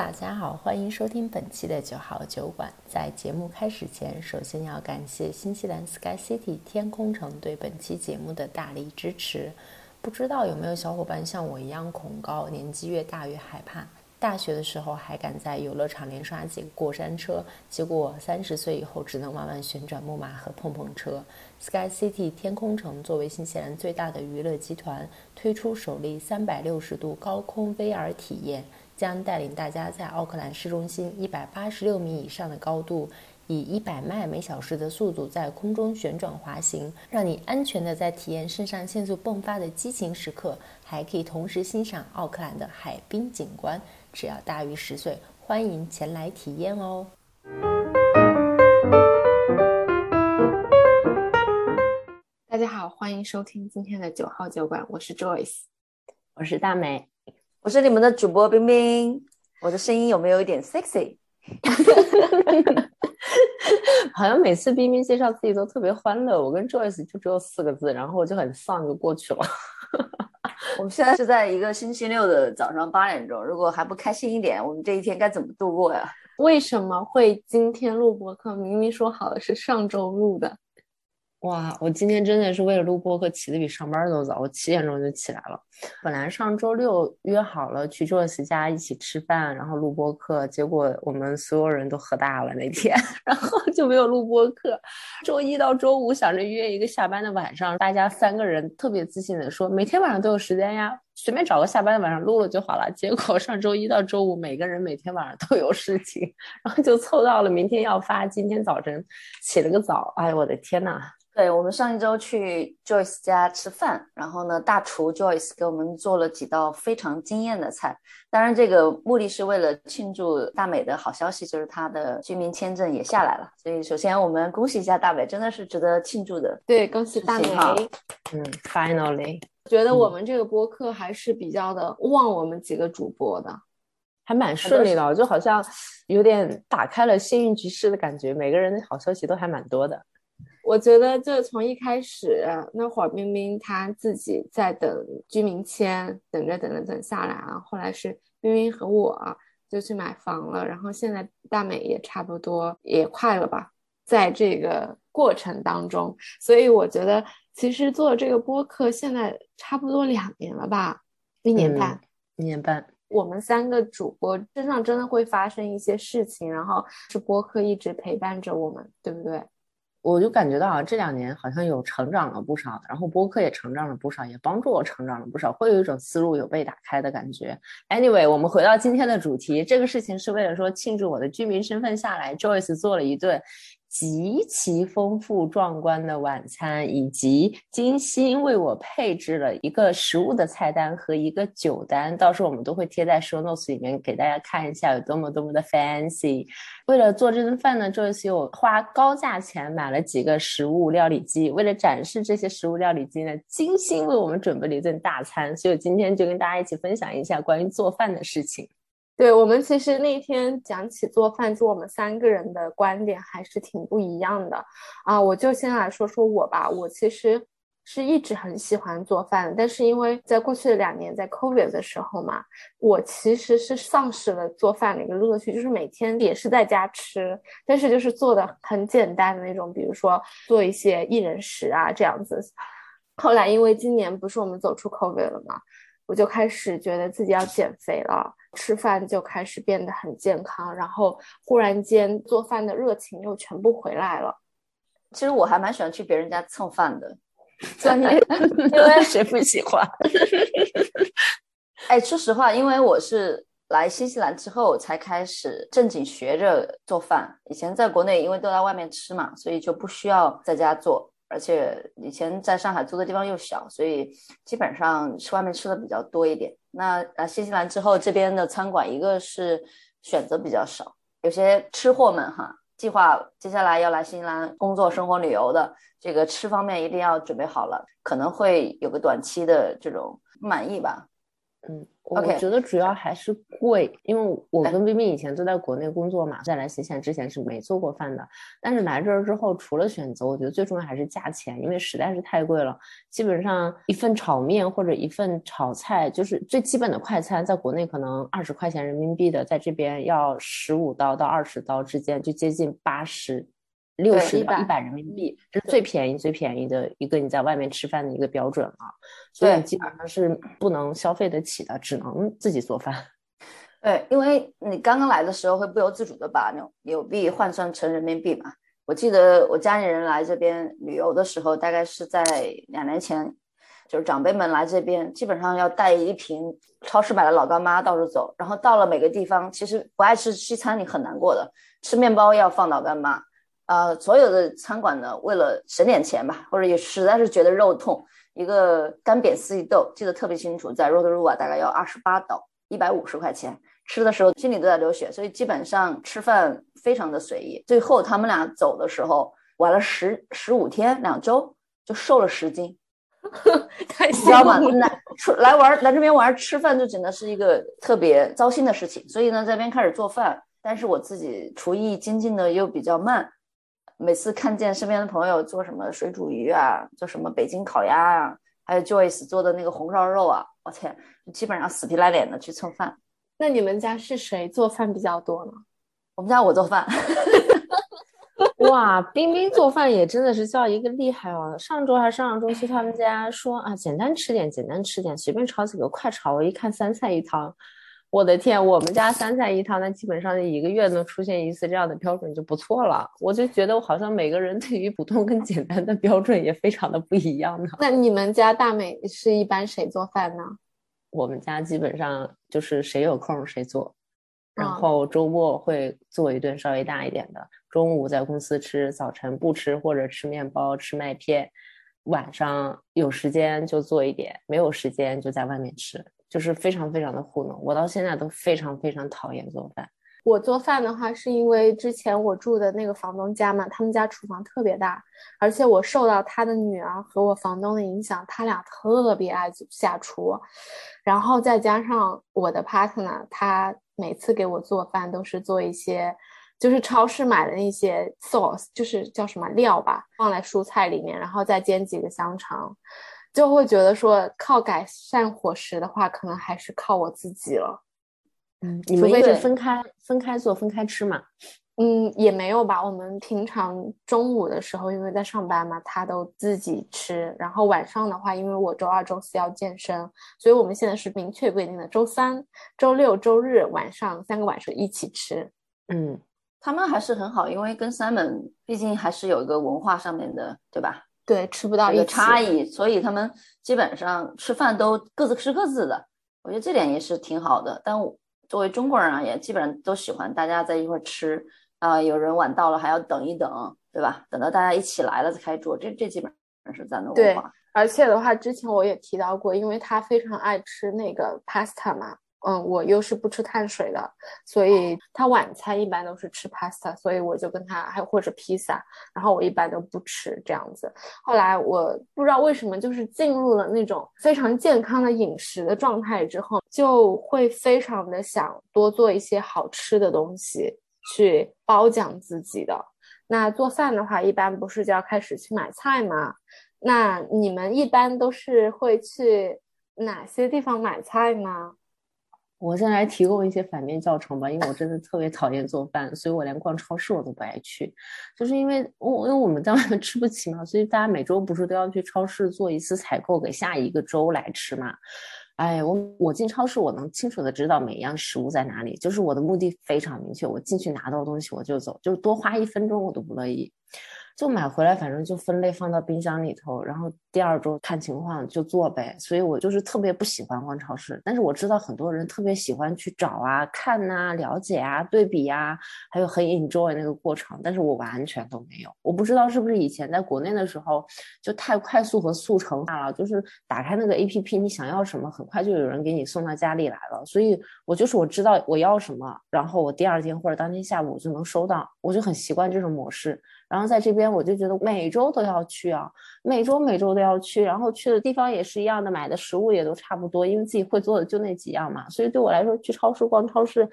大家好，欢迎收听本期的九号酒馆。在节目开始前，首先要感谢新西兰 Sky City 天空城对本期节目的大力支持。不知道有没有小伙伴像我一样恐高，年纪越大越害怕。大学的时候还敢在游乐场连刷几个过山车，结果三十岁以后只能玩玩旋转木马和碰碰车。Sky City 天空城作为新西兰最大的娱乐集团，推出首例三百六十度高空 VR 体验。将带领大家在奥克兰市中心一百八十六米以上的高度，以一百迈每小时的速度在空中旋转滑行，让你安全的在体验肾上腺素迸发的激情时刻，还可以同时欣赏奥克兰的海滨景观。只要大于十岁，欢迎前来体验哦！大家好，欢迎收听今天的九号酒馆，我是 Joyce，我是大美。我是你们的主播冰冰，我的声音有没有一点 sexy？好像每次冰冰介绍自己都特别欢乐，我跟 Joyce 就只有四个字，然后我就很丧就过去了。我们现在是在一个星期六的早上八点钟，如果还不开心一点，我们这一天该怎么度过呀？为什么会今天录播课？明明说好的是上周录的。哇，我今天真的是为了录播课起的比上班都早，我七点钟就起来了。本来上周六约好了去 Joyce 家一起吃饭，然后录播课，结果我们所有人都喝大了那天，然后就没有录播课。周一到周五想着约一个下班的晚上，大家三个人特别自信的说每天晚上都有时间呀，随便找个下班的晚上录了就好了。结果上周一到周五每个人每天晚上都有事情，然后就凑到了明天要发，今天早晨起了个早，哎我的天呐！对我们上一周去 Joyce 家吃饭，然后呢，大厨 Joyce 给我们做了几道非常惊艳的菜。当然，这个目的是为了庆祝大美的好消息，就是她的居民签证也下来了。所以，首先我们恭喜一下大美，真的是值得庆祝的。对，恭喜大美。嗯，Finally，觉得我们这个播客还是比较的旺，我们几个主播的还蛮顺利的，就好像有点打开了幸运局势的感觉，每个人的好消息都还蛮多的。我觉得，就从一开始那会儿，冰冰她自己在等居民签，等着等着等下来啊。后来是冰冰和我就去买房了，然后现在大美也差不多也快了吧，在这个过程当中，所以我觉得其实做这个播客现在差不多两年了吧，一年半，一年半。我们三个主播身上真的会发生一些事情，然后是播客一直陪伴着我们，对不对？我就感觉到啊，这两年好像有成长了不少，然后播客也成长了不少，也帮助我成长了不少，会有一种思路有被打开的感觉。Anyway，我们回到今天的主题，这个事情是为了说庆祝我的居民身份下来，Joyce 做了一顿。极其丰富壮观的晚餐，以及精心为我配置了一个食物的菜单和一个酒单，到时候我们都会贴在 show notes 里面给大家看一下有多么多么的 fancy。为了做这顿饭呢，这次又花高价钱买了几个食物料理机，为了展示这些食物料理机呢，精心为我们准备了一顿大餐。所以今天就跟大家一起分享一下关于做饭的事情。对我们其实那天讲起做饭，就我们三个人的观点还是挺不一样的啊。我就先来说说我吧，我其实是一直很喜欢做饭，但是因为在过去的两年在 COVID 的时候嘛，我其实是丧失了做饭的一个乐趣，就是每天也是在家吃，但是就是做的很简单的那种，比如说做一些一人食啊这样子。后来因为今年不是我们走出 COVID 了嘛，我就开始觉得自己要减肥了。吃饭就开始变得很健康，然后忽然间做饭的热情又全部回来了。其实我还蛮喜欢去别人家蹭饭的，因为谁不喜欢？哎，说实话，因为我是来新西兰之后才开始正经学着做饭。以前在国内因为都在外面吃嘛，所以就不需要在家做。而且以前在上海租的地方又小，所以基本上吃外面吃的比较多一点。那来新西兰之后，这边的餐馆一个是选择比较少，有些吃货们哈，计划接下来要来新西兰工作、生活、旅游的，这个吃方面一定要准备好了，可能会有个短期的这种不满意吧。嗯，我觉得主要还是贵，因为我跟冰冰以前都在国内工作嘛，在来西县之前是没做过饭的。但是来这儿之后，除了选择，我觉得最重要还是价钱，因为实在是太贵了。基本上一份炒面或者一份炒菜，就是最基本的快餐，在国内可能二十块钱人民币的，在这边要十五刀到二十刀之间，就接近八十。六十到一百人民币，这是最便宜、最便宜的一个你在外面吃饭的一个标准啊，所以基本上是不能消费得起的，只能自己做饭。对，因为你刚刚来的时候会不由自主的把纽纽币换算成人民币嘛。我记得我家里人来这边旅游的时候，大概是在两年前，就是长辈们来这边，基本上要带一瓶超市买的老干妈到处走，然后到了每个地方，其实不爱吃西餐你很难过的，吃面包要放老干妈。呃，所有的餐馆呢，为了省点钱吧，或者也实在是觉得肉痛，一个干煸四季豆记得特别清楚，在 Rotorua 大概要二十八刀，一百五十块钱。吃的时候心里都在流血，所以基本上吃饭非常的随意。最后他们俩走的时候，玩了十十五天两周，就瘦了十斤，太知道吗？来出来玩来这边玩吃饭就真的是一个特别糟心的事情。所以呢，这边开始做饭，但是我自己厨艺精进的又比较慢。每次看见身边的朋友做什么水煮鱼啊，做什么北京烤鸭啊，还有 Joyce 做的那个红烧肉啊，我天，基本上死皮赖脸的去蹭饭。那你们家是谁做饭比较多呢？我们家我做饭。哇，冰冰做饭也真的是叫一个厉害哦！上周还上上周去他们家说啊，简单吃点，简单吃点，随便炒几个快炒。我一看三菜一汤。我的天，我们家三菜一汤，那基本上一个月能出现一次这样的标准就不错了。我就觉得我好像每个人对于普通跟简单的标准也非常的不一样呢。那你们家大美是一般谁做饭呢？我们家基本上就是谁有空谁做，然后周末会做一顿稍微大一点的，中午在公司吃，早晨不吃或者吃面包吃麦片，晚上有时间就做一点，没有时间就在外面吃。就是非常非常的糊弄，我到现在都非常非常讨厌做饭。我做饭的话，是因为之前我住的那个房东家嘛，他们家厨房特别大，而且我受到他的女儿和我房东的影响，他俩特别爱下厨，然后再加上我的 partner，他每次给我做饭都是做一些，就是超市买的那些 sauce，就是叫什么料吧，放在蔬菜里面，然后再煎几个香肠。就会觉得说靠改善伙食的话，可能还是靠我自己了。嗯，你们是分开分开做分开吃嘛？嗯，也没有吧。我们平常中午的时候，因为在上班嘛，他都自己吃。然后晚上的话，因为我周二、周四要健身，所以我们现在是明确规定的：周三、周六、周日晚上三个晚上一起吃。嗯，他们还是很好，因为跟 Simon 毕竟还是有一个文化上面的，对吧？对，吃不到一个差异，所以他们基本上吃饭都各自吃各自的。我觉得这点也是挺好的。但作为中国人啊，也基本上都喜欢大家在一块吃啊。有人晚到了还要等一等，对吧？等到大家一起来了再开桌，这这基本上是咱的文化。而且的话，之前我也提到过，因为他非常爱吃那个 pasta 嘛。嗯，我又是不吃碳水的，所以他晚餐一般都是吃 pasta，所以我就跟他还或者披萨，然后我一般都不吃这样子。后来我不知道为什么，就是进入了那种非常健康的饮食的状态之后，就会非常的想多做一些好吃的东西去褒奖自己的。那做饭的话，一般不是就要开始去买菜吗？那你们一般都是会去哪些地方买菜呢？我先来提供一些反面教程吧，因为我真的特别讨厌做饭，所以我连逛超市我都不爱去，就是因为我因为我们在外面吃不起嘛，所以大家每周不是都要去超市做一次采购，给下一个周来吃嘛。哎，我我进超市，我能清楚的知道每一样食物在哪里，就是我的目的非常明确，我进去拿到东西我就走，就是多花一分钟我都不乐意。就买回来，反正就分类放到冰箱里头，然后第二周看情况就做呗。所以我就是特别不喜欢逛超市，但是我知道很多人特别喜欢去找啊、看呐、了解啊、对比呀，还有很 enjoy 那个过程。但是我完全都没有。我不知道是不是以前在国内的时候就太快速和速成化了，就是打开那个 A P P，你想要什么，很快就有人给你送到家里来了。所以我就是我知道我要什么，然后我第二天或者当天下午我就能收到，我就很习惯这种模式。然后在这边我就觉得每周都要去啊，每周每周都要去，然后去的地方也是一样的，买的食物也都差不多，因为自己会做的就那几样嘛，所以对我来说去超市逛超市，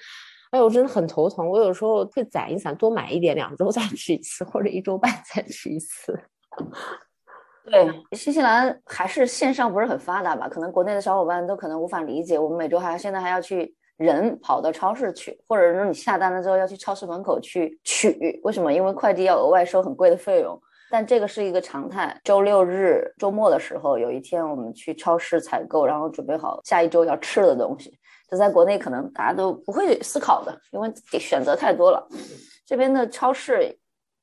哎我真的很头疼。我有时候会攒一攒，多买一点，两周再吃一次，或者一周半再吃一次。对，新西兰还是线上不是很发达吧？可能国内的小伙伴都可能无法理解，我们每周还现在还要去人跑到超市去，或者说你下单了之后要去超市门口去取，为什么？因为快递要额外收很贵的费用。但这个是一个常态。周六日周末的时候，有一天我们去超市采购，然后准备好下一周要吃的东西。这在国内可能大家都不会思考的，因为选择太多了。这边的超市，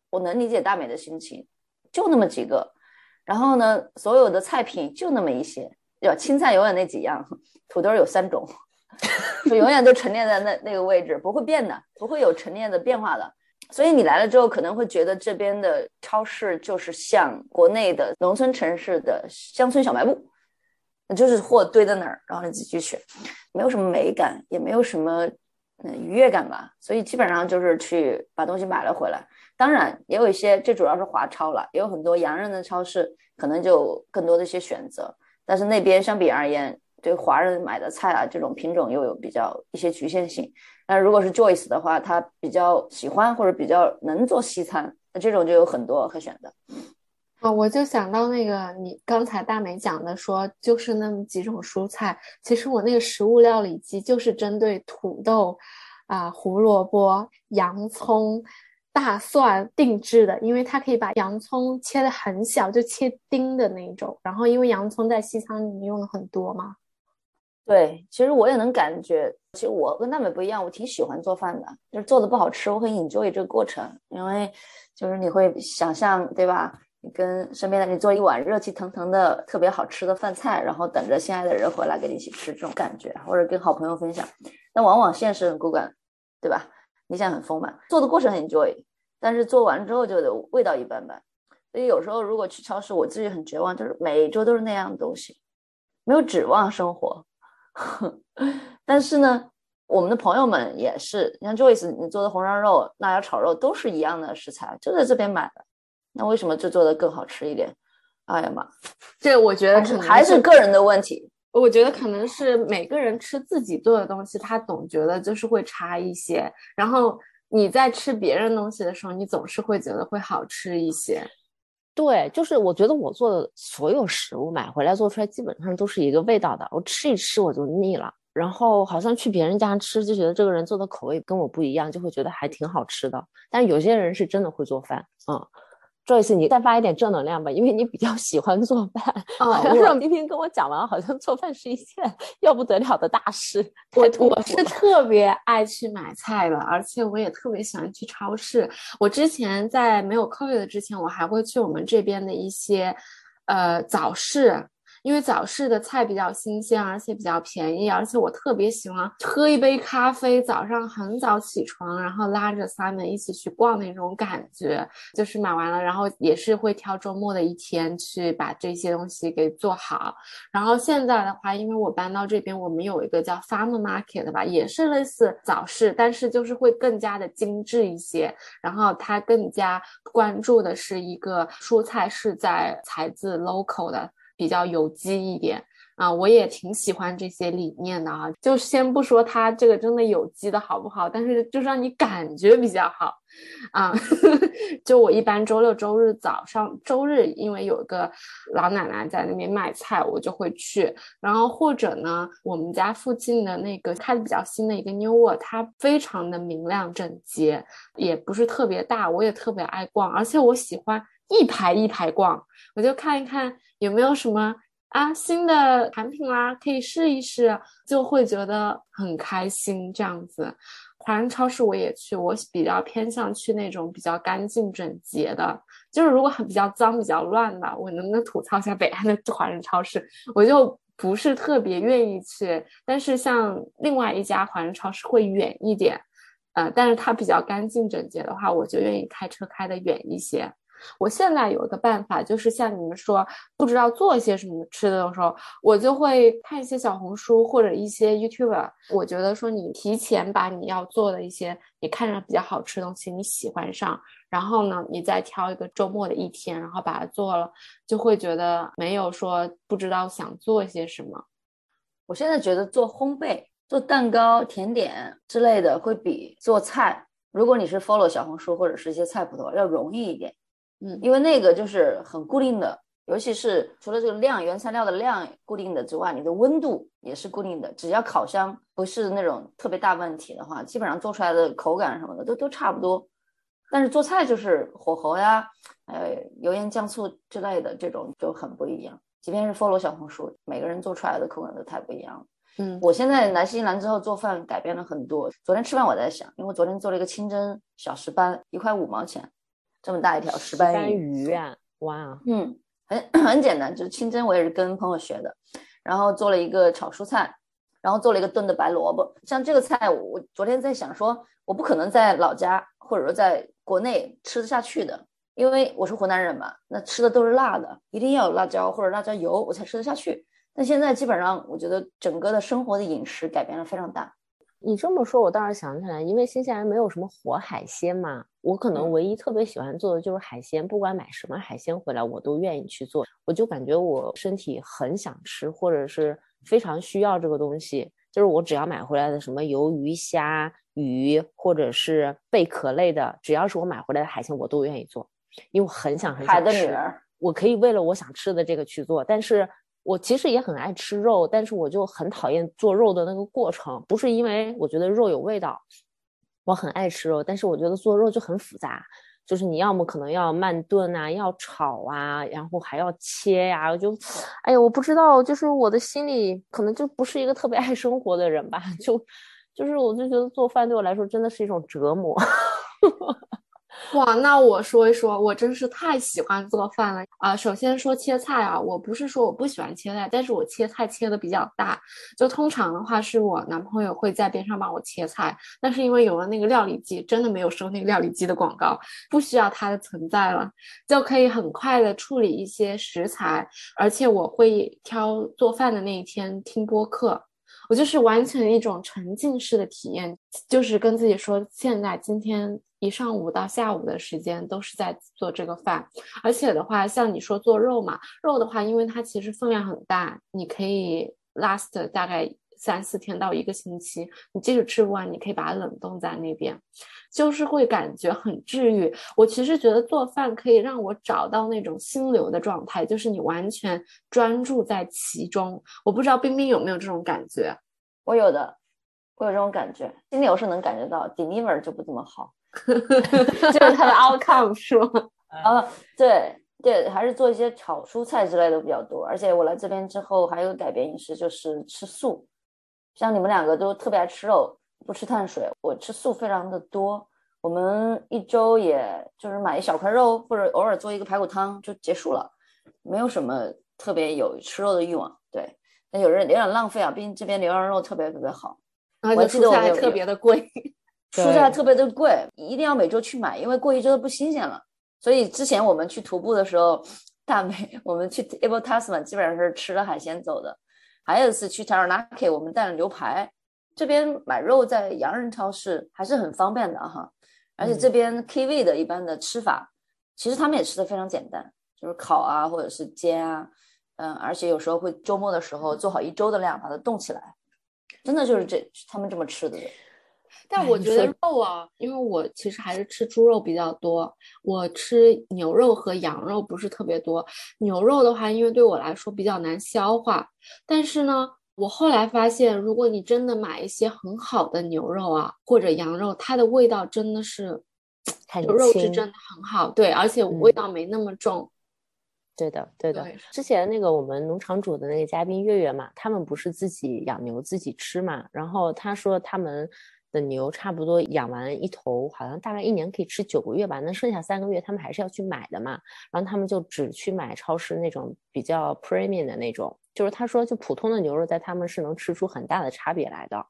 我能理解大美的心情，就那么几个。然后呢，所有的菜品就那么一些，对吧？青菜永远那几样，土豆有三种，就永远都陈列在那那个位置，不会变的，不会有陈列的变化的。所以你来了之后，可能会觉得这边的超市就是像国内的农村城市的乡村小卖部，就是货堆在那儿，然后你自己去选，没有什么美感，也没有什么嗯愉悦感吧。所以基本上就是去把东西买了回来。当然也有一些，这主要是华超了，也有很多洋人的超市，可能就更多的一些选择。但是那边相比而言，对华人买的菜啊，这种品种又有比较一些局限性。那如果是 Joyce 的话，他比较喜欢或者比较能做西餐，那这种就有很多可选的。啊，我就想到那个你刚才大美讲的，说就是那么几种蔬菜。其实我那个食物料理机就是针对土豆啊、胡萝卜、洋葱。大蒜定制的，因为它可以把洋葱切的很小，就切丁的那种。然后，因为洋葱在西餐里面用的很多嘛。对，其实我也能感觉，其实我跟大美不一样，我挺喜欢做饭的，就是做的不好吃，我很 enjoy 这个过程，因为就是你会想象，对吧？你跟身边的人做一碗热气腾腾的特别好吃的饭菜，然后等着心爱的人回来跟你一起吃，这种感觉，或者跟好朋友分享，那往往现实很骨感，对吧？理想很丰满，做的过程很 enjoy，但是做完之后就得味道一般般。所以有时候如果去超市，我自己很绝望，就是每一周都是那样的东西，没有指望生活。但是呢，我们的朋友们也是，你像 Joyce，你做的红烧肉、辣椒炒肉都是一样的食材，就在这边买的，那为什么就做的更好吃一点？哎呀妈，这我觉得还是个人的问题。我觉得可能是每个人吃自己做的东西，他总觉得就是会差一些。然后你在吃别人东西的时候，你总是会觉得会好吃一些。对，就是我觉得我做的所有食物买回来做出来基本上都是一个味道的，我吃一吃我就腻了。然后好像去别人家吃就觉得这个人做的口味跟我不一样，就会觉得还挺好吃的。但有些人是真的会做饭，嗯。Joyce，你散发一点正能量吧，因为你比较喜欢做饭。啊，让冰冰跟我讲完，好像做饭是一件要不得了的大事。我我是特别爱去买菜的，而且我也特别喜欢去超市。我之前在没有 COVID 之前，我还会去我们这边的一些呃早市。因为早市的菜比较新鲜，而且比较便宜，而且我特别喜欢喝一杯咖啡，早上很早起床，然后拉着 Simon 一起去逛那种感觉。就是买完了，然后也是会挑周末的一天去把这些东西给做好。然后现在的话，因为我搬到这边，我们有一个叫 Farm Market 的吧，也是类似早市，但是就是会更加的精致一些。然后它更加关注的是一个蔬菜是在采自 local 的。比较有机一点啊，我也挺喜欢这些理念的啊。就先不说它这个真的有机的好不好，但是就是让你感觉比较好啊。就我一般周六周日早上，周日因为有个老奶奶在那边卖菜，我就会去。然后或者呢，我们家附近的那个开的比较新的一个 New World，它非常的明亮整洁，也不是特别大，我也特别爱逛，而且我喜欢一排一排逛，我就看一看。有没有什么啊新的产品啦，可以试一试，就会觉得很开心。这样子，华人超市我也去，我比较偏向去那种比较干净整洁的。就是如果很比较脏、比较乱的，我能不能吐槽一下北岸的华人超市？我就不是特别愿意去。但是像另外一家华人超市会远一点，呃，但是它比较干净整洁的话，我就愿意开车开的远一些。我现在有一个办法，就是像你们说不知道做一些什么吃的的时候，我就会看一些小红书或者一些 YouTube。我觉得说你提前把你要做的一些你看着比较好吃的东西你喜欢上，然后呢，你再挑一个周末的一天，然后把它做了，就会觉得没有说不知道想做一些什么。我现在觉得做烘焙、做蛋糕、甜点之类的会比做菜。如果你是 follow 小红书或者是一些菜谱的话，要容易一点，嗯，因为那个就是很固定的，尤其是除了这个量原材料的量固定的之外，你的温度也是固定的。只要烤箱不是那种特别大问题的话，基本上做出来的口感什么的都都差不多。但是做菜就是火候呀，呃，油盐酱醋之类的这种就很不一样。即便是 follow 小红书，每个人做出来的口感都太不一样了。嗯，我现在来新西兰之后做饭改变了很多。昨天吃饭我在想，因为我昨天做了一个清蒸小石斑，一块五毛钱，这么大一条石斑鱼啊，哇，嗯，很 很简单，就是清蒸我也是跟朋友学的，然后做了一个炒蔬菜，然后做了一个炖的白萝卜。像这个菜，我昨天在想说，我不可能在老家或者说在国内吃得下去的，因为我是湖南人嘛，那吃的都是辣的，一定要有辣椒或者辣椒油我才吃得下去。但现在基本上，我觉得整个的生活的饮食改变了非常大。你这么说，我倒是想起来，因为新西兰没有什么活海鲜嘛，我可能唯一特别喜欢做的就是海鲜，不管买什么海鲜回来，我都愿意去做。我就感觉我身体很想吃，或者是非常需要这个东西，就是我只要买回来的什么鱿鱼、虾、鱼，或者是贝壳类的，只要是我买回来的海鲜，我都愿意做，因为我很想很想吃。海的女儿，我可以为了我想吃的这个去做，但是。我其实也很爱吃肉，但是我就很讨厌做肉的那个过程。不是因为我觉得肉有味道，我很爱吃肉，但是我觉得做肉就很复杂，就是你要么可能要慢炖啊，要炒啊，然后还要切呀。我就，哎呀，我不知道，就是我的心里可能就不是一个特别爱生活的人吧，就，就是我就觉得做饭对我来说真的是一种折磨。哇，那我说一说，我真是太喜欢做饭了啊！首先说切菜啊，我不是说我不喜欢切菜，但是我切菜切的比较大，就通常的话是我男朋友会在边上帮我切菜，但是因为有了那个料理机，真的没有收那个料理机的广告，不需要它的存在了，就可以很快的处理一些食材，而且我会挑做饭的那一天听播客。我就是完全一种沉浸式的体验，就是跟自己说，现在今天一上午到下午的时间都是在做这个饭，而且的话，像你说做肉嘛，肉的话，因为它其实分量很大，你可以 last 大概。三四天到一个星期，你即使吃不完，你可以把它冷冻在那边，就是会感觉很治愈。我其实觉得做饭可以让我找到那种心流的状态，就是你完全专注在其中。我不知道冰冰有没有这种感觉？我有的，我有这种感觉。心流是能感觉到，deliver 就不怎么好，就是它的 outcome 是吗？啊，对对，还是做一些炒蔬菜之类的比较多。而且我来这边之后，还有改变饮食，就是吃素。像你们两个都特别爱吃肉，不吃碳水，我吃素非常的多。我们一周也就是买一小块肉，或者偶尔做一个排骨汤就结束了，没有什么特别有吃肉的欲望。对，那有人有点浪费啊，毕竟这边牛羊肉特别特别好，我记得我还特别的贵，蔬菜特别的贵，一定要每周去买，因为过一周不新鲜了。所以之前我们去徒步的时候，大美 我们去 Able Tasman 基本上是吃了海鲜走的。还有一次去 Taranaki，我们带了牛排。这边买肉在洋人超市还是很方便的哈，而且这边 Kiwi 的一般的吃法，其实他们也吃的非常简单，就是烤啊或者是煎啊，嗯，而且有时候会周末的时候做好一周的量把它冻起来，真的就是这他们这么吃的。但我觉得肉啊，因为我其实还是吃猪肉比较多，我吃牛肉和羊肉不是特别多。牛肉的话，因为对我来说比较难消化。但是呢，我后来发现，如果你真的买一些很好的牛肉啊，或者羊肉，它的味道真的是，肉质真的很好，对，而且味道没那么重。对的，对的。之前那个我们农场主的那个嘉宾月月嘛，他们不是自己养牛自己吃嘛，然后他说他们。的牛差不多养完一头，好像大概一年可以吃九个月吧，那剩下三个月他们还是要去买的嘛，然后他们就只去买超市那种比较 premium 的那种，就是他说就普通的牛肉在他们是能吃出很大的差别来的。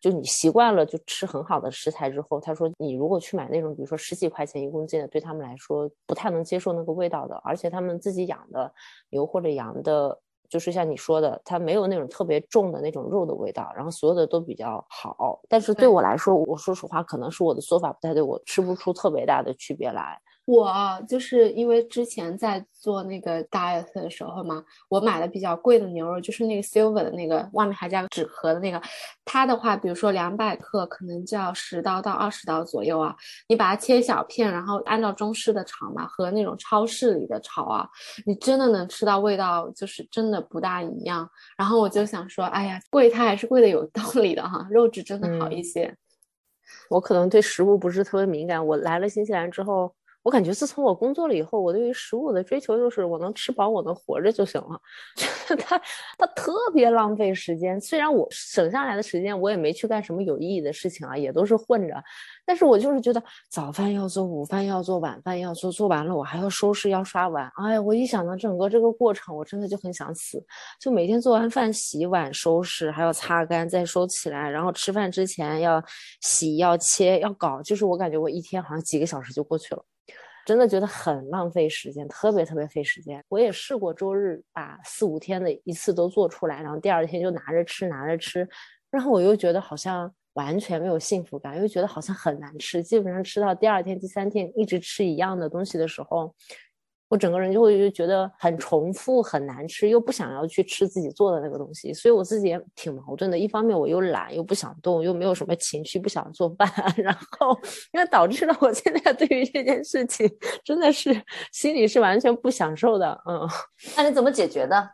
就你习惯了就吃很好的食材之后，他说你如果去买那种，比如说十几块钱一公斤的，对他们来说不太能接受那个味道的。而且他们自己养的牛或者羊的，就是像你说的，它没有那种特别重的那种肉的味道，然后所有的都比较好。但是对我来说，我说实话，可能是我的做法不太对，我吃不出特别大的区别来。我就是因为之前在做那个 diet 的时候嘛，我买的比较贵的牛肉，就是那个 silver 的那个，外面还加个纸壳的那个。它的话，比如说两百克，可能就要十刀到二十刀左右啊。你把它切小片，然后按照中式的炒嘛，和那种超市里的炒啊，你真的能吃到味道，就是真的不大一样。然后我就想说，哎呀，贵它还是贵的有道理的哈，肉质真的好一些。我可能对食物不是特别敏感，我来了新西兰之后。我感觉自从我工作了以后，我对于食物的追求就是我能吃饱，我能活着就行了。它它特别浪费时间，虽然我省下来的时间我也没去干什么有意义的事情啊，也都是混着。但是我就是觉得早饭要做，午饭要做，晚饭要做，做完了我还要收拾，要刷碗。哎呀，我一想到整个这个过程，我真的就很想死。就每天做完饭洗碗、收拾，还要擦干再收起来，然后吃饭之前要洗、要切、要搞，就是我感觉我一天好像几个小时就过去了。真的觉得很浪费时间，特别特别费时间。我也试过周日把四五天的一次都做出来，然后第二天就拿着吃，拿着吃，然后我又觉得好像完全没有幸福感，又觉得好像很难吃。基本上吃到第二天、第三天一直吃一样的东西的时候。我整个人就会就觉得很重复很难吃，又不想要去吃自己做的那个东西，所以我自己也挺矛盾的。一方面我又懒，又不想动，又没有什么情绪，不想做饭，然后因为导致了我现在对于这件事情真的是心里是完全不享受的。嗯，那你怎么解决的？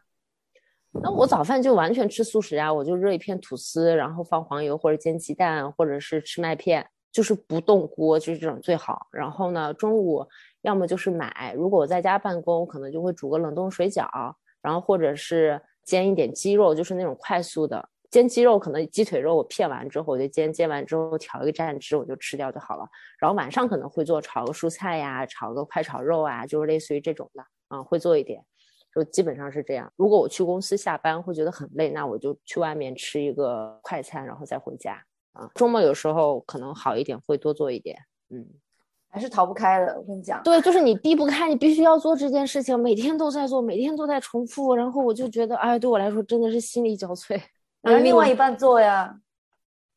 那我早饭就完全吃素食啊，我就热一片吐司，然后放黄油或者煎鸡蛋，或者是吃麦片，就是不动锅，就是这种最好。然后呢，中午。要么就是买，如果我在家办公，我可能就会煮个冷冻水饺，然后或者是煎一点鸡肉，就是那种快速的煎鸡肉，可能鸡腿肉我片完之后我就煎，煎完之后调一个蘸汁，我就吃掉就好了。然后晚上可能会做炒个蔬菜呀，炒个快炒肉啊，就是类似于这种的，啊，会做一点，就基本上是这样。如果我去公司下班会觉得很累，那我就去外面吃一个快餐，然后再回家。啊，周末有时候可能好一点，会多做一点，嗯。还是逃不开的，我跟你讲。对，就是你避不开，你必须要做这件事情，每天都在做，每天都在重复，然后我就觉得，哎，对我来说真的是心力交瘁。让另外一半做呀，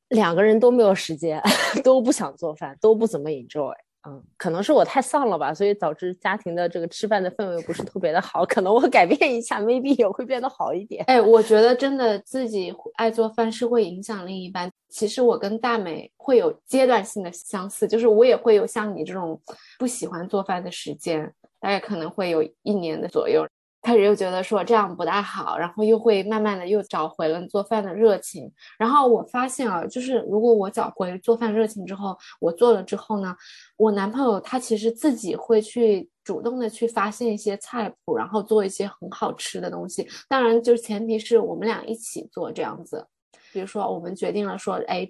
两个人都没有时间，都不想做饭，都不怎么 enjoy。嗯，可能是我太丧了吧，所以导致家庭的这个吃饭的氛围不是特别的好。可能我改变一下，maybe 也会变得好一点。哎，我觉得真的自己爱做饭是会影响另一半。其实我跟大美会有阶段性的相似，就是我也会有像你这种不喜欢做饭的时间，大概可能会有一年的左右。开始又觉得说这样不大好，然后又会慢慢的又找回了做饭的热情。然后我发现啊，就是如果我找回做饭热情之后，我做了之后呢，我男朋友他其实自己会去主动的去发现一些菜谱，然后做一些很好吃的东西。当然，就是前提是我们俩一起做这样子。比如说，我们决定了说，哎，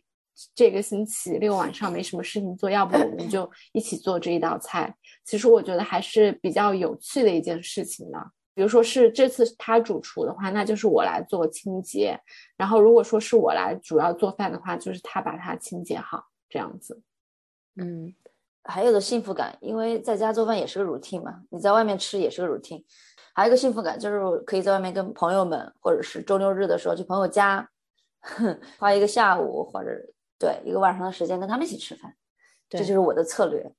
这个星期六晚上没什么事情做，要不我们就一起做这一道菜。其实我觉得还是比较有趣的一件事情的。比如说是这次他主厨的话，那就是我来做清洁。然后如果说是我来主要做饭的话，就是他把它清洁好这样子。嗯，还有的幸福感，因为在家做饭也是个 routine 嘛，你在外面吃也是个 routine。还有一个幸福感就是可以在外面跟朋友们，或者是周六日的时候去朋友家，花一个下午或者对一个晚上的时间跟他们一起吃饭，这就是我的策略。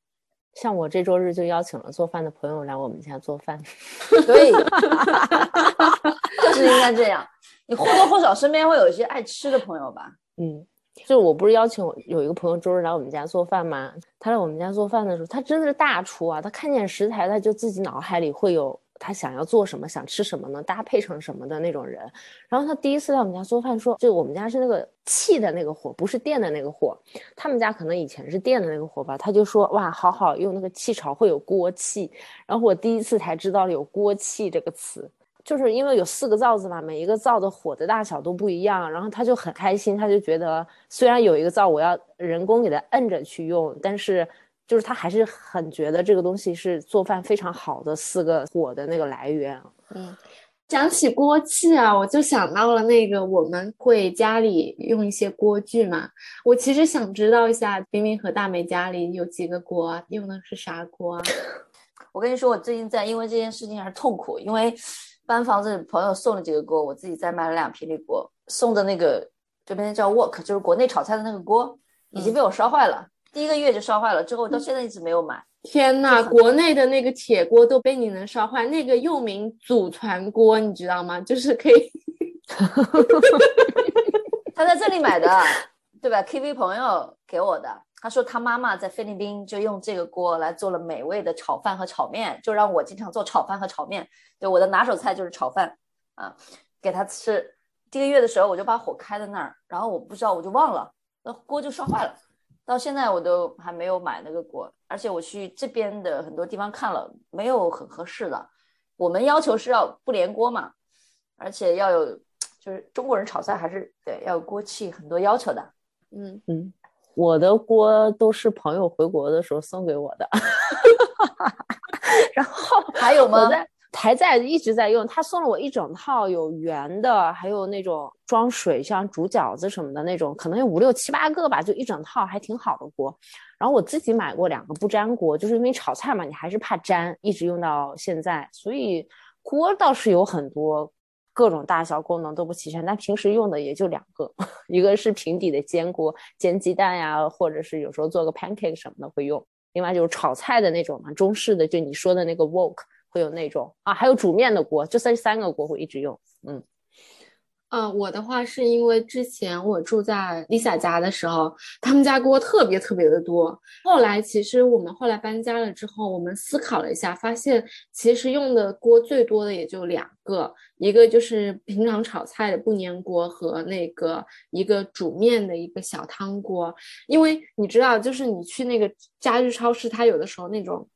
像我这周日就邀请了做饭的朋友来我们家做饭，对，就是应该这样。你或多或少身边会有一些爱吃的朋友吧？嗯，就我不是邀请我有一个朋友周日来我们家做饭吗？他来我们家做饭的时候，他真的是大厨啊！他看见食材，他就自己脑海里会有。他想要做什么，想吃什么呢？搭配成什么的那种人。然后他第一次来我们家做饭，说就我们家是那个气的那个火，不是电的那个火。他们家可能以前是电的那个火吧。他就说哇，好好用那个气炒会有锅气。然后我第一次才知道有锅气这个词。就是因为有四个灶子嘛，每一个灶的火的大小都不一样，然后他就很开心，他就觉得虽然有一个灶我要人工给他摁着去用，但是就是他还是很觉得这个东西是做饭非常好的四个火的那个来源。嗯，讲起锅气啊，我就想到了那个我们会家里用一些锅具嘛。我其实想知道一下，冰冰和大美家里有几个锅，用的是啥锅？啊 我跟你说，我最近在因为这件事情还是痛苦，因为。搬房子，朋友送了几个锅，我自己再买了两平底锅。送的那个这边叫 wok，就是国内炒菜的那个锅，已经被我烧坏了。第一个月就烧坏了，之后到现在一直没有买。天呐，国内的那个铁锅都被你能烧坏，那个又名祖传锅，你知道吗？就是可以，他在这里买的，对吧？KV 朋友给我的。他说他妈妈在菲律宾就用这个锅来做了美味的炒饭和炒面，就让我经常做炒饭和炒面。对我的拿手菜就是炒饭啊，给他吃。第一个月的时候我就把火开在那儿，然后我不知道我就忘了，那锅就烧坏了。到现在我都还没有买那个锅，而且我去这边的很多地方看了，没有很合适的。我们要求是要不连锅嘛，而且要有，就是中国人炒菜还是对要有锅气，很多要求的。嗯嗯。我的锅都是朋友回国的时候送给我的，然后还有吗？还在一直在用。他送了我一整套，有圆的，还有那种装水，像煮饺子什么的那种，可能有五六七八个吧，就一整套，还挺好的锅。然后我自己买过两个不粘锅，就是因为炒菜嘛，你还是怕粘，一直用到现在。所以锅倒是有很多。各种大小功能都不齐全，但平时用的也就两个，一个是平底的煎锅，煎鸡蛋呀，或者是有时候做个 pancake 什么的会用。另外就是炒菜的那种嘛，中式的，就你说的那个 wok 会有那种啊，还有煮面的锅，就这三个锅会一直用，嗯。嗯，我的话是因为之前我住在 Lisa 家的时候，他们家锅特别特别的多。后来其实我们后来搬家了之后，我们思考了一下，发现其实用的锅最多的也就两个，一个就是平常炒菜的不粘锅和那个一个煮面的一个小汤锅。因为你知道，就是你去那个家居超市，它有的时候那种。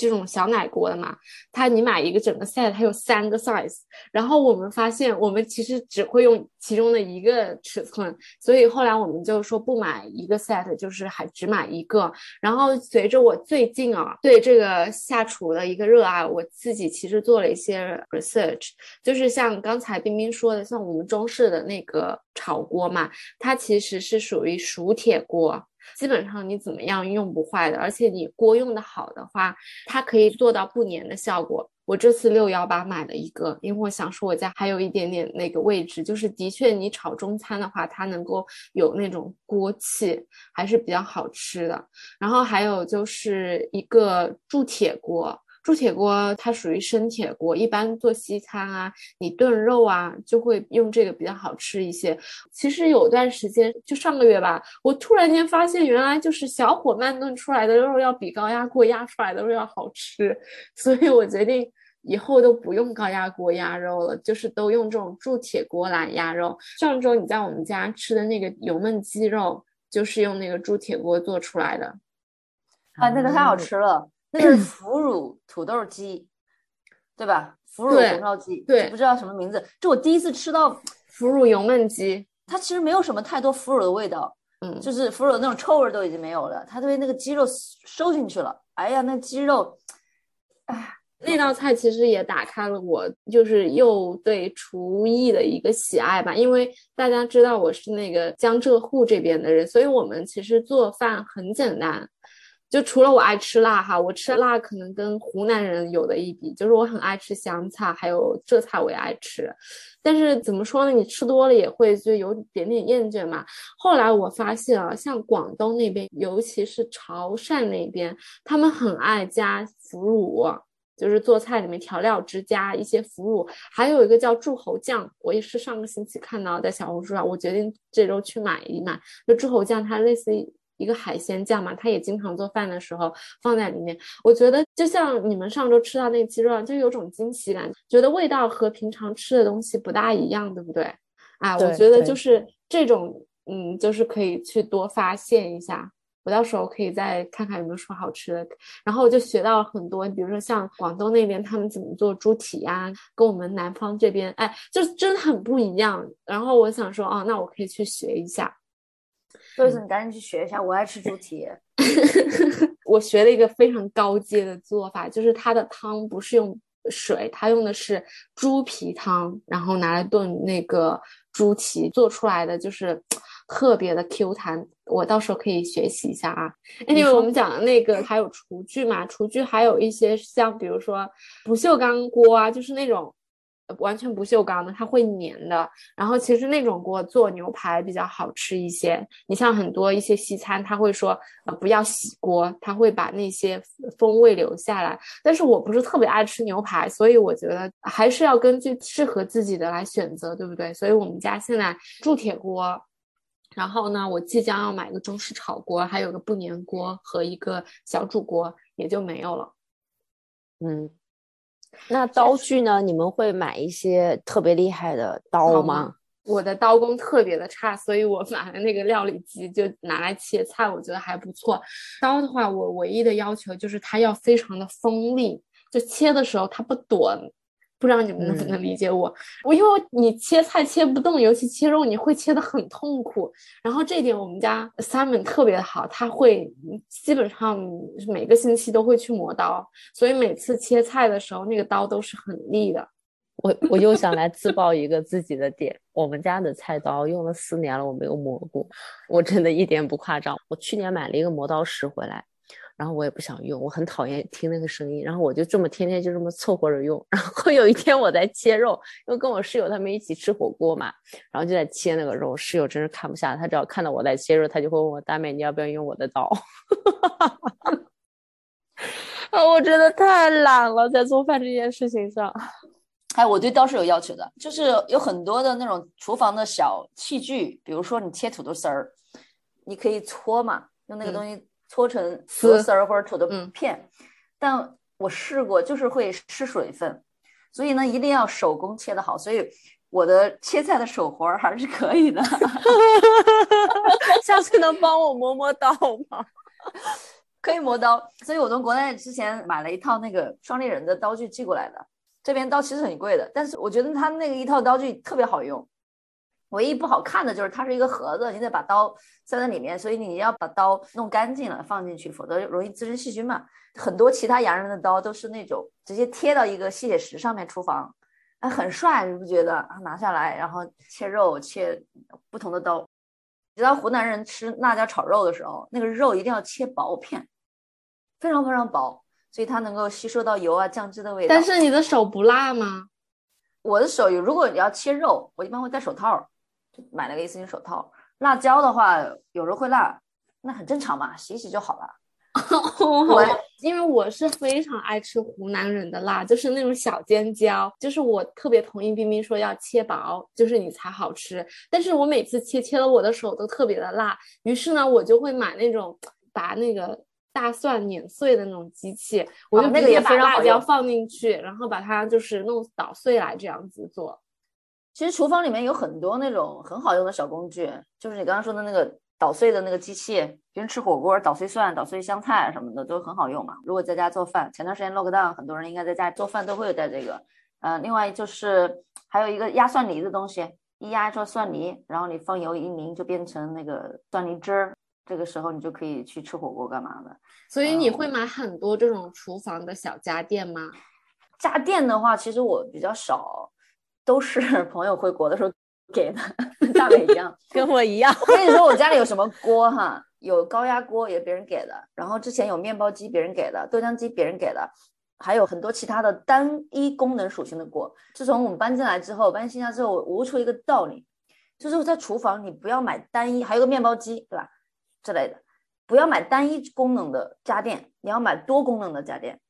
这种小奶锅的嘛，它你买一个整个 set，它有三个 size，然后我们发现我们其实只会用其中的一个尺寸，所以后来我们就说不买一个 set，就是还只买一个。然后随着我最近啊对这个下厨的一个热爱，我自己其实做了一些 research，就是像刚才冰冰说的，像我们中式的那个炒锅嘛，它其实是属于熟铁锅。基本上你怎么样用不坏的，而且你锅用的好的话，它可以做到不粘的效果。我这次六幺八买了一个，因为我想说我家还有一点点那个位置，就是的确你炒中餐的话，它能够有那种锅气，还是比较好吃的。然后还有就是一个铸铁锅。铸铁锅它属于生铁锅，一般做西餐啊，你炖肉啊就会用这个比较好吃一些。其实有段时间，就上个月吧，我突然间发现，原来就是小火慢炖出来的肉要比高压锅压出来的肉要好吃，所以我决定以后都不用高压锅压肉了，就是都用这种铸铁锅来压肉。上周你在我们家吃的那个油焖鸡肉，就是用那个铸铁锅做出来的，啊，那个太好吃了。那是腐乳土豆鸡，对吧？腐乳红烧鸡，对，不知道什么名字。这我第一次吃到腐乳油焖鸡，它其实没有什么太多腐乳的味道，嗯，就是腐乳那种臭味都已经没有了。它对那个鸡肉收进去了，哎呀，那鸡肉，哎，那道菜其实也打开了我就是又对厨艺的一个喜爱吧。因为大家知道我是那个江浙沪这边的人，所以我们其实做饭很简单。就除了我爱吃辣哈，我吃辣可能跟湖南人有的一比，就是我很爱吃湘菜，还有浙菜我也爱吃，但是怎么说呢？你吃多了也会就有点点厌倦嘛。后来我发现啊，像广东那边，尤其是潮汕那边，他们很爱加腐乳，就是做菜里面调料汁加一些腐乳，还有一个叫柱侯酱，我也是上个星期看到在小红书上，我决定这周去买一买。就柱侯酱，它类似于。一个海鲜酱嘛，他也经常做饭的时候放在里面。我觉得就像你们上周吃到那鸡肉，就有种惊喜感，觉得味道和平常吃的东西不大一样，对不对？啊，我觉得就是这种，嗯，就是可以去多发现一下。我到时候可以再看看有没有什么好吃的。然后我就学到了很多，比如说像广东那边他们怎么做猪蹄呀，跟我们南方这边，哎，就真的很不一样。然后我想说，哦，那我可以去学一下。所以说你赶紧去学一下，我爱吃猪蹄。我学了一个非常高阶的做法，就是它的汤不是用水，它用的是猪皮汤，然后拿来炖那个猪蹄，做出来的就是 特别的 Q 弹。我到时候可以学习一下啊。因为我们讲的那个还有厨具嘛，厨具还有一些像比如说不锈钢锅啊，就是那种。完全不锈钢的，它会粘的。然后其实那种锅做牛排比较好吃一些。你像很多一些西餐，他会说呃不要洗锅，他会把那些风味留下来。但是我不是特别爱吃牛排，所以我觉得还是要根据适合自己的来选择，对不对？所以我们家现在铸铁锅，然后呢，我即将要买个中式炒锅，还有个不粘锅和一个小煮锅，也就没有了。嗯。那刀具呢？你们会买一些特别厉害的刀吗？我的刀工特别的差，所以我买了那个料理机，就拿来切菜，我觉得还不错。刀的话，我唯一的要求就是它要非常的锋利，就切的时候它不短。不知道你们能不能理解我？我因为你切菜切不动，尤其切肉，你会切的很痛苦。然后这一点我们家 Simon 特别好，他会基本上每个星期都会去磨刀，所以每次切菜的时候，那个刀都是很利的。我我又想来自曝一个自己的点，我们家的菜刀用了四年了，我没有磨过，我真的一点不夸张。我去年买了一个磨刀石回来。然后我也不想用，我很讨厌听那个声音。然后我就这么天天就这么凑合着用。然后有一天我在切肉，因为跟我室友他们一起吃火锅嘛，然后就在切那个肉。室友真是看不下，他只要看到我在切肉，他就会问我大妹你要不要用我的刀？啊，我真的太懒了，在做饭这件事情上。哎，我对刀是有要求的，就是有很多的那种厨房的小器具，比如说你切土豆丝儿，你可以搓嘛，用那个东西。搓成丝丝儿或者土豆片，但我试过就是会失水分，所以呢一定要手工切的好。所以我的切菜的手活儿还是可以的。下次能帮我磨磨刀吗？可以磨刀。所以我从国内之前买了一套那个双立人的刀具寄过来的。这边刀其实很贵的，但是我觉得他那个一套刀具特别好用。唯一不好看的就是它是一个盒子，你得把刀塞在里面，所以你要把刀弄干净了放进去，否则容易滋生细菌嘛。很多其他洋人的刀都是那种直接贴到一个吸铁石上面，厨房，啊，很帅，你不觉得？拿下来，然后切肉，切不同的刀。知道湖南人吃辣椒炒肉的时候，那个肉一定要切薄片，非常非常薄，所以它能够吸收到油啊酱汁的味道。但是你的手不辣吗？我的手，如果你要切肉，我一般会戴手套。买了个一次性手套，辣椒的话有时候会辣，那很正常嘛，洗洗就好了。我因为我是非常爱吃湖南人的辣，就是那种小尖椒，就是我特别同意冰冰说要切薄，就是你才好吃。但是我每次切切了我的手都特别的辣，于是呢我就会买那种把那个大蒜碾碎的那种机器，我就直接把辣椒放进去，然后把它就是弄捣碎来这样子做。其实厨房里面有很多那种很好用的小工具，就是你刚刚说的那个捣碎的那个机器，平时吃火锅捣碎蒜、捣碎香菜什么的都很好用嘛。如果在家做饭，前段时间 lockdown，很多人应该在家做饭都会有带这个。嗯，另外就是还有一个压蒜泥的东西，一压出蒜泥，然后你放油一淋就变成那个蒜泥汁儿，这个时候你就可以去吃火锅干嘛的。所以你会买很多这种厨房的小家电吗？家电的话，其实我比较少。都是 朋友回国的时候给的，大美一样，跟我一样。我跟你说，我家里有什么锅哈？有高压锅也别人给的，然后之前有面包机别人给的，豆浆机别人给的，还有很多其他的单一功能属性的锅。自从我们搬进来之后，搬新家之后，我悟出一个道理，就是在厨房你不要买单一，还有个面包机，对吧？之类的，不要买单一功能的家电，你要买多功能的家电。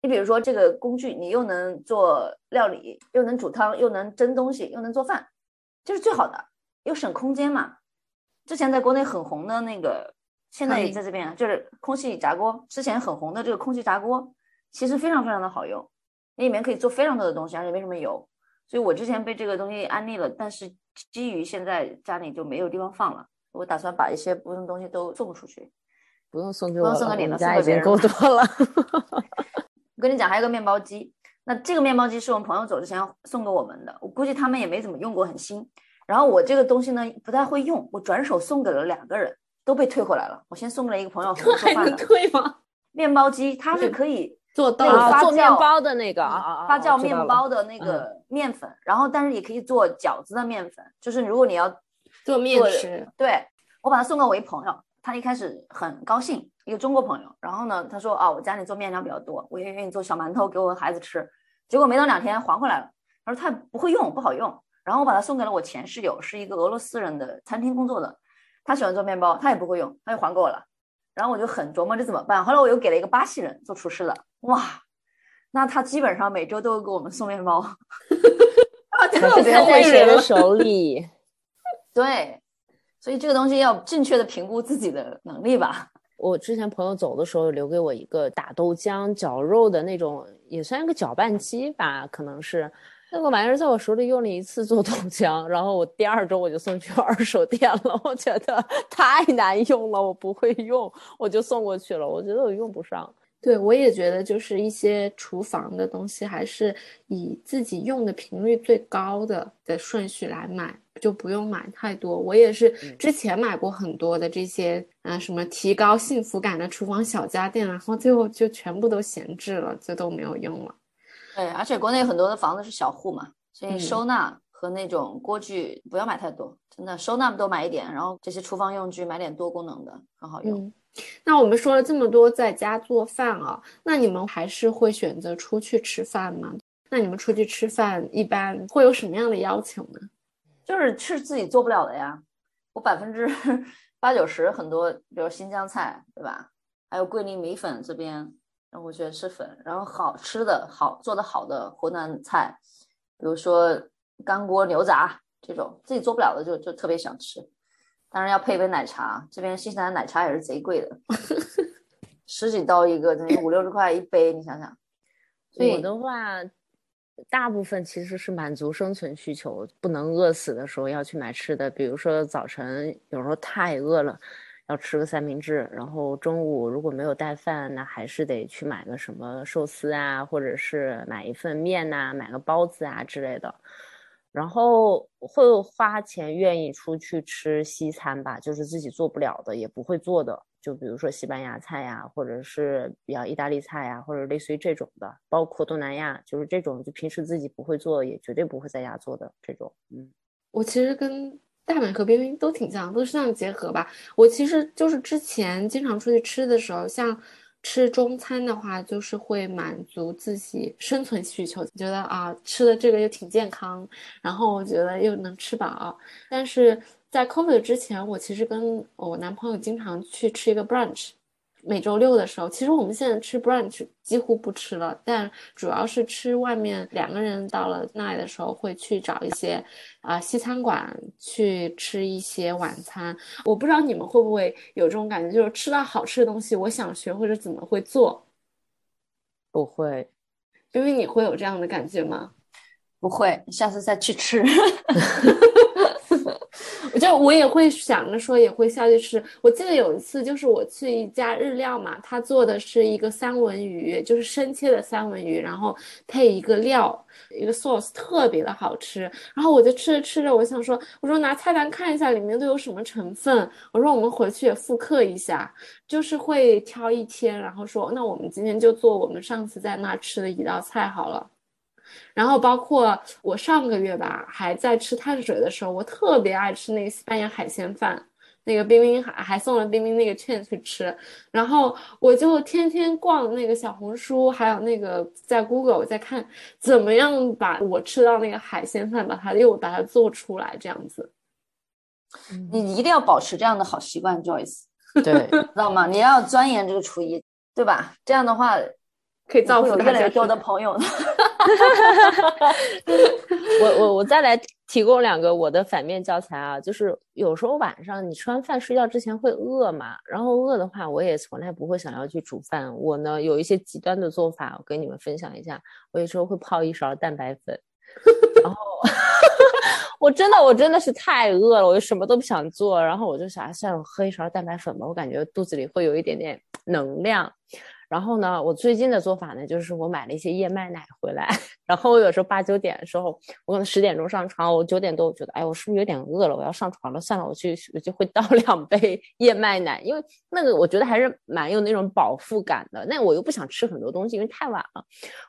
你比如说这个工具，你又能做料理，又能煮汤，又能蒸东西，又能做饭，这是最好的，又省空间嘛。之前在国内很红的那个，现在也在这边，就是空气炸锅。之前很红的这个空气炸锅，其实非常非常的好用，里面可以做非常多的东西，而且没什么油。所以我之前被这个东西安利了，但是基于现在家里就没有地方放了。我打算把一些不用的东西都送出去。不用送给我了，不用送给你了家已送给别人经够多了。我跟你讲，还有个面包机。那这个面包机是我们朋友走之前送给我们的，我估计他们也没怎么用过，很新。然后我这个东西呢不太会用，我转手送给了两个人，都被退回来了。我先送给了一个朋友 还能退吗？面包机，它是可以做那个到发啊，做面包的那个发酵面包的那个面粉，然后但是也可以做饺子的面粉，就是如果你要做面食，对我把它送给我一朋友，他一开始很高兴，一个中国朋友。然后呢，他说啊，我家里做面条比较多，我也愿意做小馒头给我孩子吃。结果没到两天还回来了，他说他不会用，不好用。然后我把它送给了我前室友，是一个俄罗斯人的餐厅工作的，他喜欢做面包，他也不会用，他就还给我了。然后我就很琢磨这怎么办。后来我又给了一个巴西人做厨师的，哇，那他基本上每周都给我们送面包，特别还是看在谁的手里。对，所以这个东西要正确的评估自己的能力吧。我之前朋友走的时候留给我一个打豆浆、绞肉的那种，也算一个搅拌机吧，可能是那个玩意儿在我手里用了一次做豆浆，然后我第二周我就送去二手店了，我觉得太难用了，我不会用，我就送过去了，我觉得我用不上。对，我也觉得就是一些厨房的东西，还是以自己用的频率最高的的顺序来买，就不用买太多。我也是之前买过很多的这些，啊、什么提高幸福感的厨房小家电，然后最后就全部都闲置了，就都没有用了。对，而且国内很多的房子是小户嘛，所以嗯收纳和那种锅具不要买太多，真的收纳多买一点，然后这些厨房用具买点多功能的，很好用。嗯，那我们说了这么多在家做饭啊，那你们还是会选择出去吃饭吗？那你们出去吃饭一般会有什么样的要求呢？就是吃自己做不了的呀，我百分之八九十很多，比如新疆菜，对吧？还有桂林米粉这边，然后我喜欢吃粉，然后好吃的好做的好的湖南菜，比如说干锅牛杂这种，自己做不了的就就特别想吃，当然要配一杯奶茶，这边新西兰奶茶也是贼贵的，十几刀一个，等于五六十块一杯，你想想。所我以的话，大部分其实是满足生存需求，不能饿死的时候要去买吃的。比如说早晨有时候太饿了，要吃个三明治，然后中午如果没有带饭，那还是得去买个什么寿司啊，或者是买一份面呐、买个包子啊之类的。然后会花钱愿意出去吃西餐吧，就是自己做不了的，也不会做的，就比如说西班牙菜呀，或者是比较意大利菜呀，或者类似于这种的，包括东南亚，就是这种就平时自己不会做，也绝对不会在家做的这种。嗯，我其实跟大美和冰冰都挺像，都是这样结合吧。我其实就是之前经常出去吃的时候，像吃中餐的话，就是会满足自己生存需求，觉得啊吃的这个又挺健康，然后我觉得又能吃饱。但是在 COVID 之前，我其实跟我男朋友经常去吃一个 brunch。每周六的时候，其实我们现在吃 brunch 几乎不吃了，但主要是吃外面。两个人到了那里的时候，会去找一些啊、西餐馆去吃一些晚餐。我不知道你们会不会有这种感觉，就是吃到好吃的东西，我想学或者怎么会做。不会，因为你会有这样的感觉吗？不会，下次再去吃。我也会想着说也会下去吃。我记得有一次就是我去一家日料嘛，他做的是一个三文鱼，就是生切的三文鱼，然后配一个料，一个 sauce 特别的好吃。然后我就吃着吃着，我想说，我说拿菜单看一下里面都有什么成分，我说我们回去也复刻一下，就是会挑一天，然后说那我们今天就做我们上次在那吃的一道菜好了。然后包括我上个月吧，还在吃碳水的时候，我特别爱吃那个西班牙海鲜饭，那个冰冰还还送了冰冰那个券去吃，然后我就天天逛那个小红书，还有那个在 Google 在看怎么样把我吃到那个海鲜饭，把它又把它做出来这样子。你一定要保持这样的好习惯，Joyce，对，知道吗？你要钻研这个厨艺，对吧？这样的话，可以造福大家越来越多的朋友。哈哈哈我我我再来提供两个我的反面教材啊，就是有时候晚上你吃完饭睡觉之前会饿嘛，然后饿的话，我也从来不会想要去煮饭。我呢有一些极端的做法，我跟你们分享一下。我有时候会泡一勺蛋白粉，然后 我真的我真的是太饿了，我就什么都不想做，然后我就想，算了，喝一勺蛋白粉吧，我感觉肚子里会有一点点能量。然后呢，我最近的做法呢，就是我买了一些燕麦奶回来。然后我有时候八九点的时候，我可能十点钟上床，我九点多我觉得，哎，我是不是有点饿了？我要上床了，算了，我去我就会倒两 杯燕麦奶，因为那个我觉得还是蛮有那种饱腹感的。那我又不想吃很多东西，因为太晚了，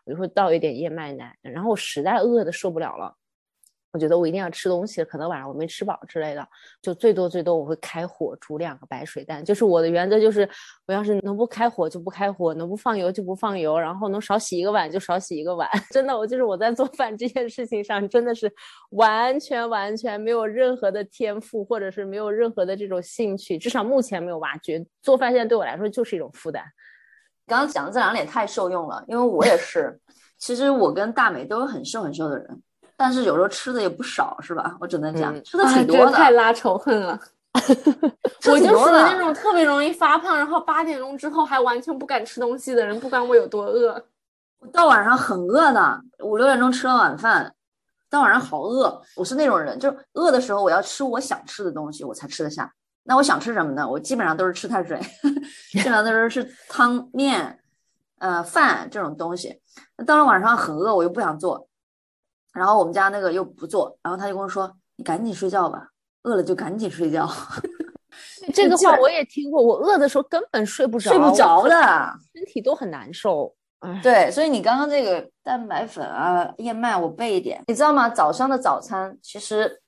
我就会倒一点燕麦奶。然后我实在饿的受不了了。我觉得我一定要吃东西，可能晚上我没吃饱之类的，就最多最多我会开火煮两个白水蛋。就是我的原则就是，我要是能不开火就不开火，能不放油就不放油，然后能少洗一个碗就少洗一个碗。真的，我就是我在做饭这件事情上真的是完全完全没有任何的天赋，或者是没有任何的这种兴趣，至少目前没有挖掘。做饭现在对我来说就是一种负担。刚刚讲的这两点太受用了，因为我也是，其实我跟大美都是很瘦很瘦的人。但是有时候吃的也不少，是吧？我只能讲吃的挺多的，太拉仇恨了。我就属于那种特别容易发胖，然后八点钟之后还完全不敢吃东西的人，不管我有多饿。我到晚上很饿的，五六点钟吃完晚饭，到晚上好饿。我是那种人，就是饿的时候我要吃我想吃的东西，我才吃得下。那我想吃什么呢？我基本上都是吃碳水，基本上都是吃汤面、呃饭这种东西。那到了晚上很饿，我又不想做。然后我们家那个又不做，然后他就跟我说：“你赶紧睡觉吧，饿了就赶紧睡觉。”这个话我也听过，我饿的时候根本睡不着，睡不着的，身体都很难受。对，所以你刚刚这个蛋白粉啊、燕麦，我备一点，你知道吗？早上的早餐其实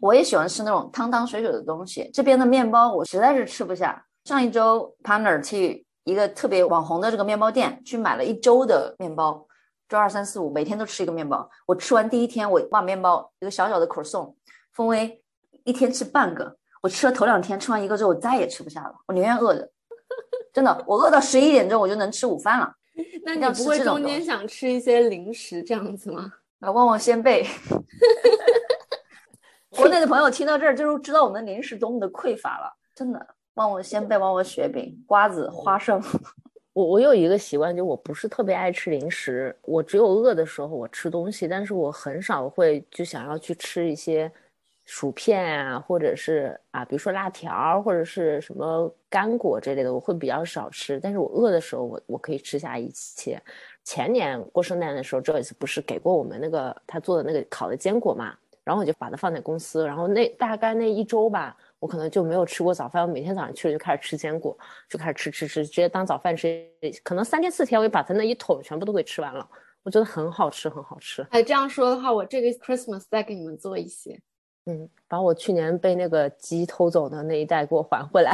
我也喜欢吃那种汤汤水水的东西。这边的面包我实在是吃不下。上一周 partner 去一个特别网红的这个面包店去买了一周的面包。周二、三、四、五，每天都吃一个面包。我吃完第一天，我把面包一个小小的口送，分为一天吃半个。我吃了头两天，吃完一个之后，我再也吃不下了。我宁愿饿着，真的，我饿到十一点钟，我就能吃午饭了。那你不会中间想吃一些零食这样子吗？啊，旺旺仙贝。国内的朋友听到这儿，就知道我们零食多么的匮乏了。真的，旺旺仙贝、旺旺雪饼、瓜子、花生。我我有一个习惯，就我不是特别爱吃零食。我只有饿的时候我吃东西，但是我很少会就想要去吃一些薯片啊，或者是啊，比如说辣条或者是什么干果这类的，我会比较少吃。但是我饿的时候，我我可以吃下一切。前年过圣诞的时候，Joyce 不是给过我们那个他做的那个烤的坚果嘛？然后我就把它放在公司，然后那大概那一周吧。我可能就没有吃过早饭，我每天早上去了就开始吃坚果，就开始吃吃吃，直接当早饭吃。可能三天四天，我就把它那一桶全部都给吃完了。我觉得很好吃，很好吃。哎，这样说的话，我这个 Christmas 再给你们做一些。嗯，把我去年被那个鸡偷走的那一袋给我还回来。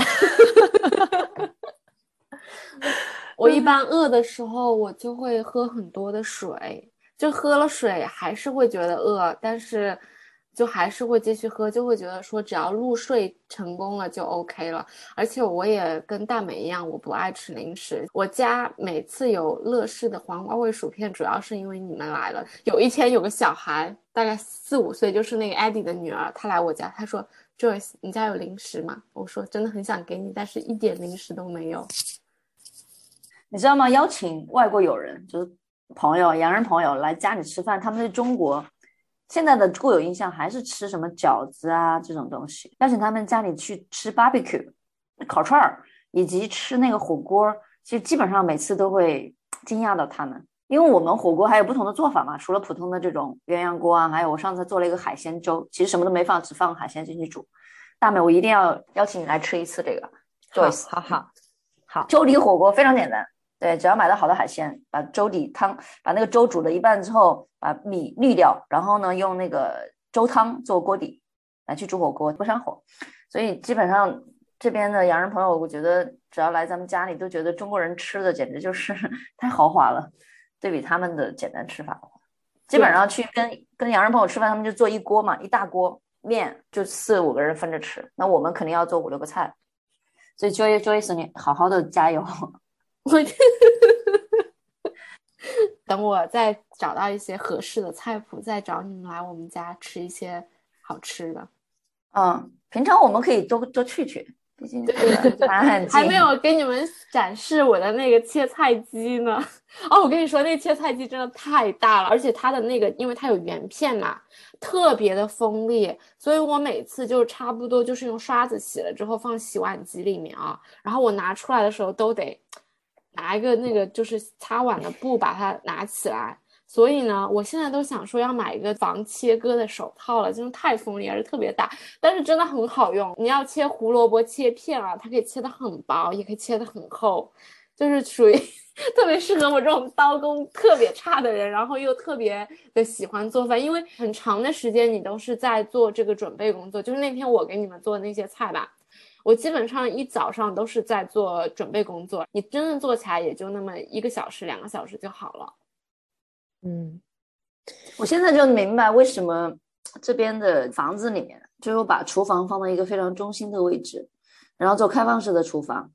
我一般饿的时候，我就会喝很多的水，就喝了水还是会觉得饿，但是。就还是会继续喝，就会觉得说只要入睡成功了就 OK 了。而且我也跟大美一样，我不爱吃零食。我家每次有乐事的黄瓜味薯片，主要是因为你们来了。有一天有个小孩，大概四五岁，就是那个 Eddie 的女儿，她来我家，她说：“Joyce，你家有零食吗？”我说：“真的很想给你，但是一点零食都没有。”你知道吗？邀请外国友人，就是朋友、洋人朋友来家里吃饭，他们在中国。现在的固有印象还是吃什么饺子啊这种东西，邀请他们家里去吃 barbecue 烤串儿，以及吃那个火锅，其实基本上每次都会惊讶到他们，因为我们火锅还有不同的做法嘛，除了普通的这种鸳鸯锅啊，还有我上次做了一个海鲜粥，其实什么都没放，只放海鲜进去煮。大美，我一定要邀请你来吃一次这个，Joyce，好好好，粥底火锅非常简单。对，只要买到好的海鲜，把粥底汤，把那个粥煮了一半之后，把米滤掉，然后呢，用那个粥汤做锅底来去煮火锅，不上火。所以基本上这边的洋人朋友，我觉得只要来咱们家里，都觉得中国人吃的简直就是 太豪华了。对比他们的简单吃法的话，基本上去跟跟洋人朋友吃饭，他们就做一锅嘛，一大锅面，就四五个人分着吃。那我们肯定要做五六个菜。所以 Joy Joyce，你好好的加油。我 等我再找到一些合适的菜谱，再找你们来我们家吃一些好吃的。嗯，平常我们可以多多去去，毕竟对对对还很近还没有给你们展示我的那个切菜机呢。哦，我跟你说，那切菜机真的太大了，而且它的那个，因为它有圆片嘛，特别的锋利，所以我每次就差不多就是用刷子洗了之后放洗碗机里面啊，然后我拿出来的时候都得拿一个那个就是擦碗的布把它拿起来。所以呢，我现在都想说要买一个防切割的手套了，真的太锋利，而且特别大，但是真的很好用。你要切胡萝卜切片啊，它可以切的很薄，也可以切的很厚，就是属于 特别适合我这种刀工特别差的人，然后又特别的喜欢做饭，因为很长的时间你都是在做这个准备工作。就是那天我给你们做的那些菜吧，我基本上一早上都是在做准备工作，你真正做起来也就那么一个小时、两个小时就好了。嗯，我现在就明白为什么这边的房子里面，就是我把厨房放到一个非常中心的位置，然后做开放式的厨房，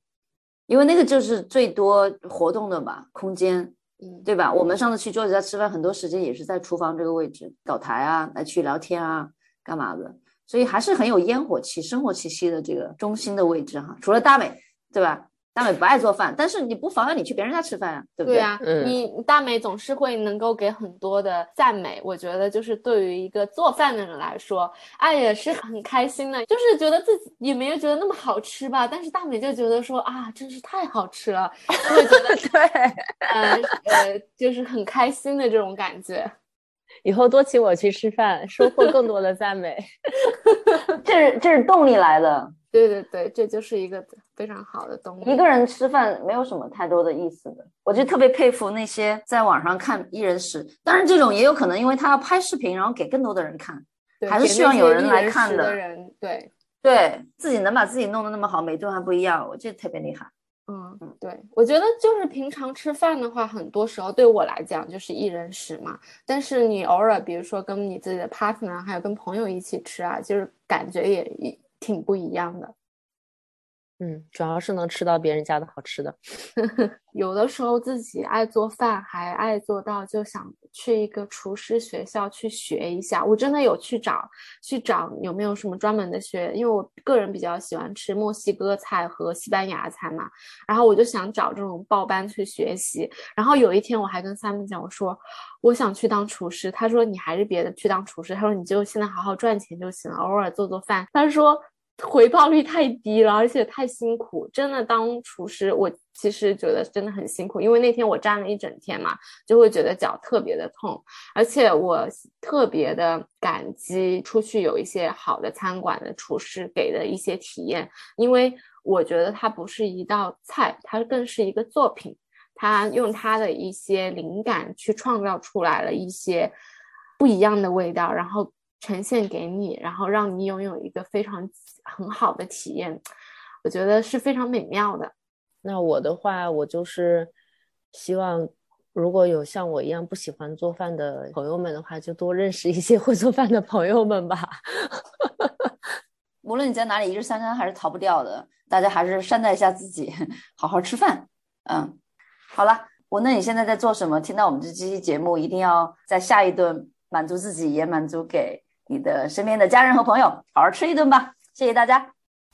因为那个就是最多活动的吧，空间，嗯，对吧？我们上次去桌子家吃饭，很多时间也是在厨房这个位置搞台啊，来去聊天啊，干嘛的，所以还是很有烟火气、生活气息的这个中心的位置哈。除了大美，对吧？大美不爱做饭，但是你不妨碍你去别人家吃饭呀、对不对？对呀、嗯你你大美总是会能够给很多的赞美，我觉得就是对于一个做饭的人来说，哎也是很开心的，就是觉得自己也没有觉得那么好吃吧，但是大美就觉得说啊，真是太好吃了，就会觉得 对，呃呃，就是很开心的这种感觉。以后多请我去吃饭，收获更多的赞美。这是这是动力来的。对对对，这就是一个非常好的动力。一个人吃饭没有什么太多的意思的，我就特别佩服那些在网上看一人食，当然这种也有可能因为他要拍视频，然后给更多的人看，对还是希望有人来看的的人，对，对自己能把自己弄得那么好，每顿还不一样，我觉得特别厉害。嗯，对，我觉得就是平常吃饭的话，很多时候对我来讲就是一人食嘛。但是你偶尔，比如说跟你自己的 partner，还有跟朋友一起吃啊，就是感觉也也挺不一样的。嗯，主要是能吃到别人家的好吃的。有的时候自己爱做饭，还爱做到，就想去一个厨师学校去学一下。我真的有去找，去找有没有什么专门的学，因为我个人比较喜欢吃墨西哥菜和西班牙菜嘛，然后我就想找这种报班去学习。然后有一天我还跟 Simon 讲，我说我想去当厨师，他说你还是别去当厨师，他说你就现在好好赚钱就行了，偶尔做做饭。他说。回报率太低了，而且太辛苦。真的当厨师，我其实觉得真的很辛苦，因为那天我站了一整天嘛，就会觉得脚特别的痛，而且我特别的感激出去有一些好的餐馆的厨师给的一些体验，因为我觉得它不是一道菜，它更是一个作品，他用他的一些灵感去创造出来了一些不一样的味道，然后。呈现给你，然后让你拥有一个非常很好的体验，我觉得是非常美妙的。那我的话，我就是希望，如果有像我一样不喜欢做饭的朋友们的话，就多认识一些会做饭的朋友们吧。无论你在哪里，一日三餐还是逃不掉的。大家还是善待一下自己，好好吃饭。嗯，好了，我那你现在在做什么？听到我们这期节目，一定要在下一顿满足自己，也满足给。你的身边的家人和朋友，好好吃一顿吧！谢谢大家。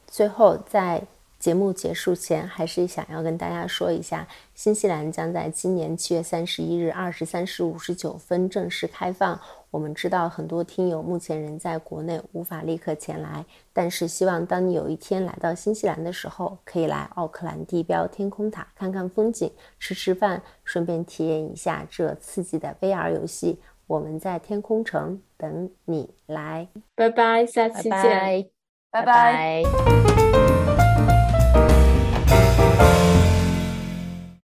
最后，在节目结束前，还是想要跟大家说一下，新西兰将在今年七月三十一日二十三时五十九分正式开放。我们知道很多听友目前人在国内，无法立刻前来，但是希望当你有一天来到新西兰的时候，可以来奥克兰地标天空塔看看风景，吃吃饭，顺便体验一下这刺激的 VR 游戏。我们在天空城等你来，拜拜，下期见，拜拜。拜拜。